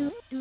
do do